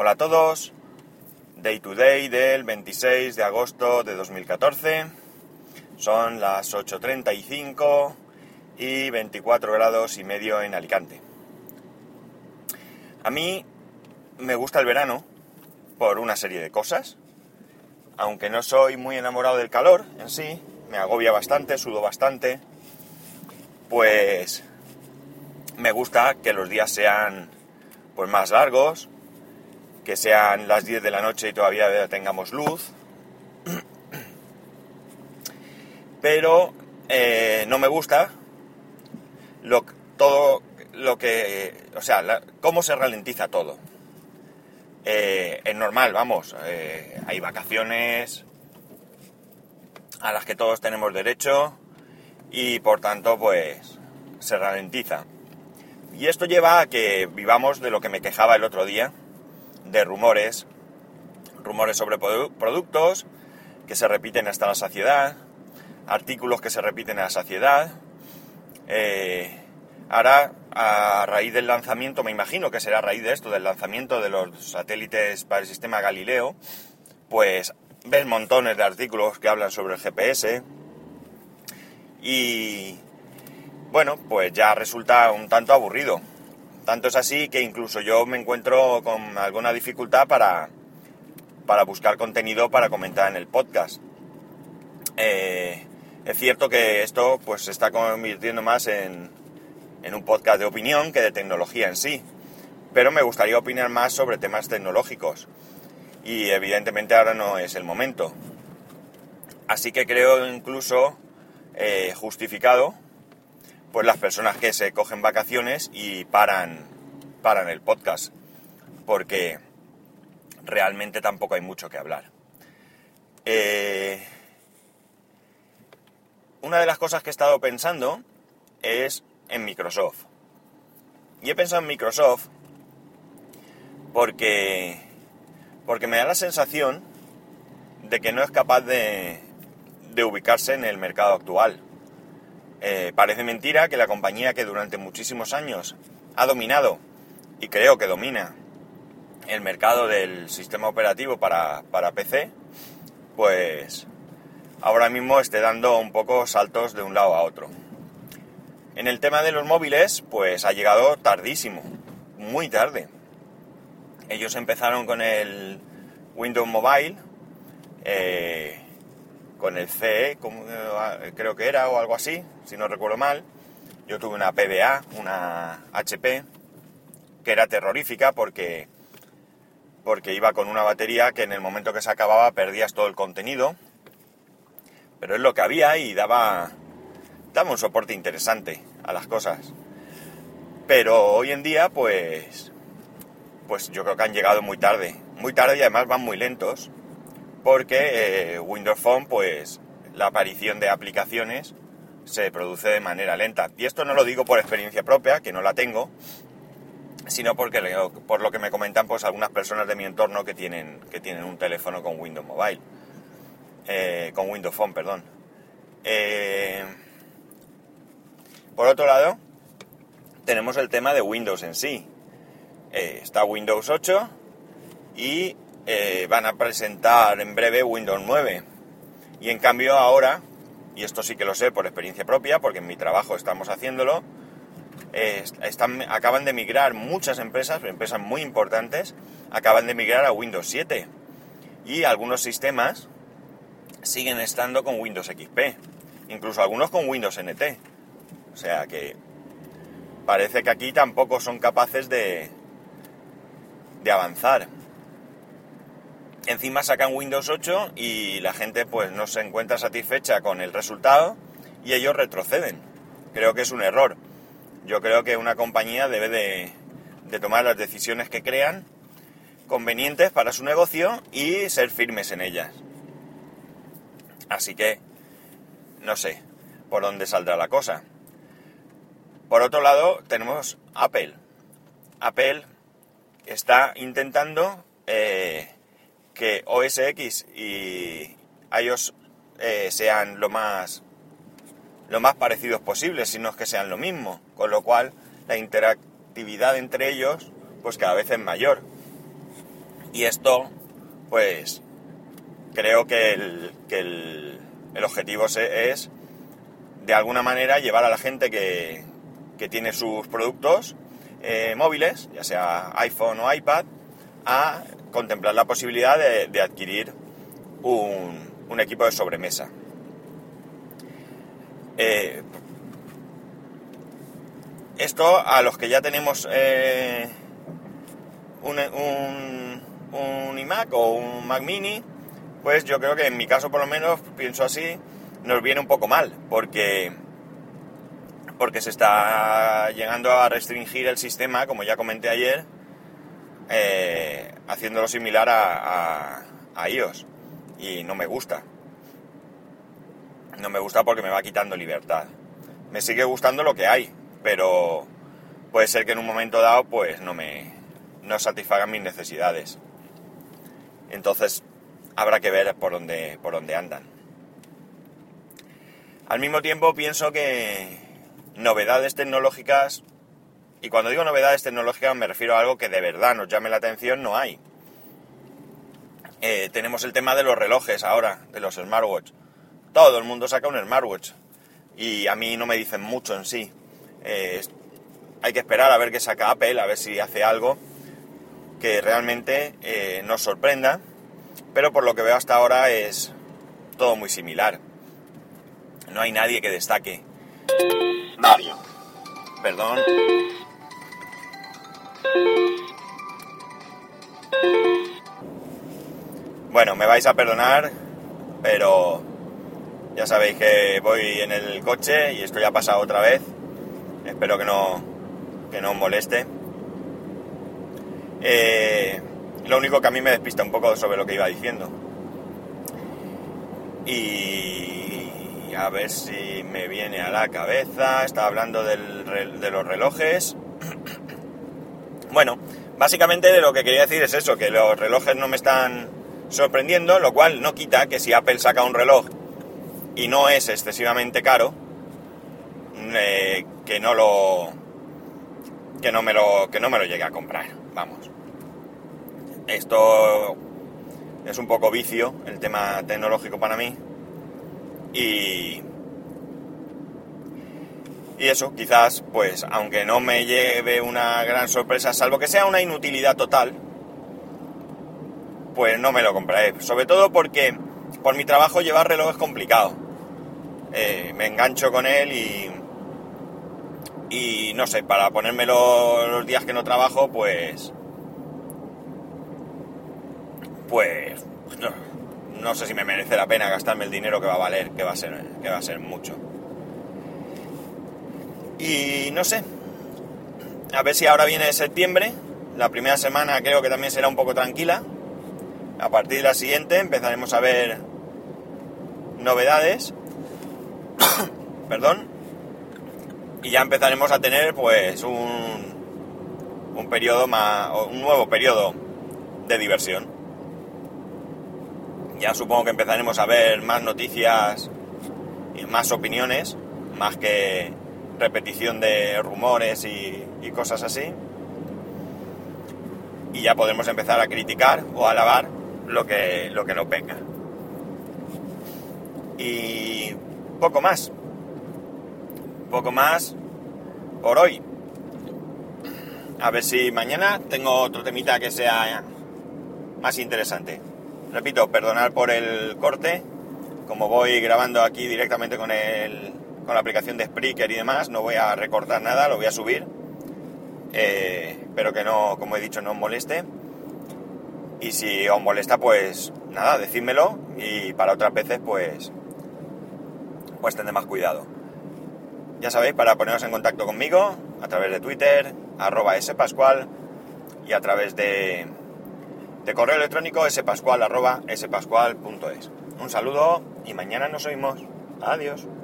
Hola a todos, Day to Day del 26 de agosto de 2014, son las 8.35 y 24 grados y medio en Alicante. A mí me gusta el verano por una serie de cosas, aunque no soy muy enamorado del calor en sí, me agobia bastante, sudo bastante, pues me gusta que los días sean pues más largos, que sean las 10 de la noche y todavía tengamos luz. Pero eh, no me gusta lo, todo lo que... O sea, cómo se ralentiza todo. Eh, es normal, vamos, eh, hay vacaciones a las que todos tenemos derecho y por tanto pues se ralentiza. Y esto lleva a que vivamos de lo que me quejaba el otro día, de rumores, rumores sobre productos que se repiten hasta la saciedad, artículos que se repiten a la saciedad. Eh, ahora, a raíz del lanzamiento, me imagino que será a raíz de esto, del lanzamiento de los satélites para el sistema Galileo, pues ves montones de artículos que hablan sobre el GPS y bueno, pues ya resulta un tanto aburrido. Tanto es así que incluso yo me encuentro con alguna dificultad para, para buscar contenido para comentar en el podcast. Eh, es cierto que esto pues se está convirtiendo más en, en un podcast de opinión que de tecnología en sí. Pero me gustaría opinar más sobre temas tecnológicos. Y evidentemente ahora no es el momento. Así que creo incluso eh, justificado pues las personas que se cogen vacaciones y paran, paran el podcast, porque realmente tampoco hay mucho que hablar. Eh, una de las cosas que he estado pensando es en Microsoft. Y he pensado en Microsoft porque, porque me da la sensación de que no es capaz de, de ubicarse en el mercado actual. Eh, parece mentira que la compañía que durante muchísimos años ha dominado y creo que domina el mercado del sistema operativo para, para PC, pues ahora mismo esté dando un poco saltos de un lado a otro. En el tema de los móviles, pues ha llegado tardísimo, muy tarde. Ellos empezaron con el Windows Mobile, eh, con el CE, eh, creo que era, o algo así, si no recuerdo mal. Yo tuve una PBA, una HP, que era terrorífica porque, porque iba con una batería que en el momento que se acababa perdías todo el contenido. Pero es lo que había y daba, daba un soporte interesante a las cosas. Pero hoy en día, pues, pues yo creo que han llegado muy tarde. Muy tarde y además van muy lentos porque eh, Windows Phone, pues la aparición de aplicaciones se produce de manera lenta. Y esto no lo digo por experiencia propia, que no la tengo, sino porque por lo que me comentan pues algunas personas de mi entorno que tienen, que tienen un teléfono con Windows Mobile, eh, con Windows Phone, perdón. Eh, por otro lado, tenemos el tema de Windows en sí. está Windows 8 y eh, van a presentar en breve Windows 9. Y en cambio ahora, y esto sí que lo sé por experiencia propia, porque en mi trabajo estamos haciéndolo, eh, están, acaban de migrar muchas empresas, empresas muy importantes, acaban de migrar a Windows 7. Y algunos sistemas siguen estando con Windows XP, incluso algunos con Windows NT. O sea que parece que aquí tampoco son capaces de, de avanzar. Encima sacan Windows 8 y la gente pues no se encuentra satisfecha con el resultado y ellos retroceden. Creo que es un error. Yo creo que una compañía debe de, tomar las decisiones que crean convenientes para su negocio y ser firmes en ellas. Así que no sé por dónde saldrá la cosa. Por otro lado, tenemos Apple. Apple está intentando eh, que OS X y iOS eh, sean lo más lo más parecidos posibles, sino que sean lo mismo, con lo cual la interactividad entre ellos pues cada vez es mayor. Y esto, pues, creo que el, que el, el objetivo es, de alguna manera, llevar a la gente que, que tiene sus productos eh, móviles, ya sea iPhone o iPad, a contemplar la posibilidad de, adquirir un, equipo de sobremesa. Eh, esto a los que ya tenemos eh, un, un, un, iMac o un Mac mini, pues yo creo que en mi caso por lo menos, pienso así, nos viene un poco mal, porque, porque se está llegando a restringir el sistema, como ya comenté ayer, eh, haciéndolo similar a, a iOS. Y no me gusta. No me gusta porque me va quitando libertad. Me sigue gustando lo que hay, pero puede ser que en un momento dado pues no me no satisfagan mis necesidades. Entonces habrá que ver por dónde, por dónde andan. Al mismo tiempo pienso que novedades tecnológicas, y cuando digo novedades tecnológicas me refiero a algo que de verdad nos llame la atención, no hay. Eh, tenemos el tema de los relojes ahora, de los smartwatch. Todo el mundo saca un smartwatch y a mí no me dicen mucho en sí. Eh, hay que esperar a ver qué saca Apple, a ver si hace algo que realmente eh, nos sorprenda pero por lo que veo hasta ahora es todo muy similar. No hay nadie que destaque. Mario. Perdón. Bueno, me vais a perdonar, pero ya sabéis que voy en el coche y esto ya ha pasado otra vez. Espero que no, que no os moleste. Eh, lo único que a mí me despista un poco sobre lo que iba diciendo. Y a ver si me viene a la cabeza. Estaba hablando de los relojes. Bueno, básicamente lo que quería decir es eso, que los relojes no me están sorprendiendo, lo cual no quita que si Apple saca un reloj y no es excesivamente caro, eh, que no lo que no me lo que no me lo llegue a comprar, vamos. Esto es un poco vicio, el tema tecnológico para mí. Y, y eso, quizás, pues, aunque no me lleve una gran sorpresa, salvo que sea una inutilidad total, pues no me lo compraré. Sobre todo porque por mi trabajo llevar reloj es complicado. Eh, me engancho con él y, y no sé, para ponérmelo los días que no trabajo, pues pues no, sé si me merece la pena gastarme el dinero que va a valer, que va a ser, que va a ser mucho. Y no sé, a ver si ahora viene septiembre, la primera semana creo que también será un poco tranquila. A partir de la siguiente empezaremos a ver novedades. Perdón. Y ya empezaremos a tener pues un, un periodo más, un nuevo periodo de diversión ya supongo que empezaremos a ver más noticias y más opiniones, más que repetición de rumores y, cosas así. Y ya podremos empezar a criticar o alabar lo que, lo que nos venga. Y poco más. Poco más por hoy. A ver si mañana tengo otro temita que sea más interesante. Repito, perdonar por el corte. Como voy grabando aquí directamente con, el, con la aplicación de Spreaker y demás, no voy a recortar nada, lo voy a subir. Eh, espero que no, como he dicho, no os moleste. Y si os molesta, pues nada, decídmelo y para otras veces, pues, pues tendré más cuidado. Ya sabéis, para poneros en contacto conmigo, a través de Twitter, arroba spascual y a través de, de correo electrónico spascual.es. Un saludo y mañana nos oímos. Adiós.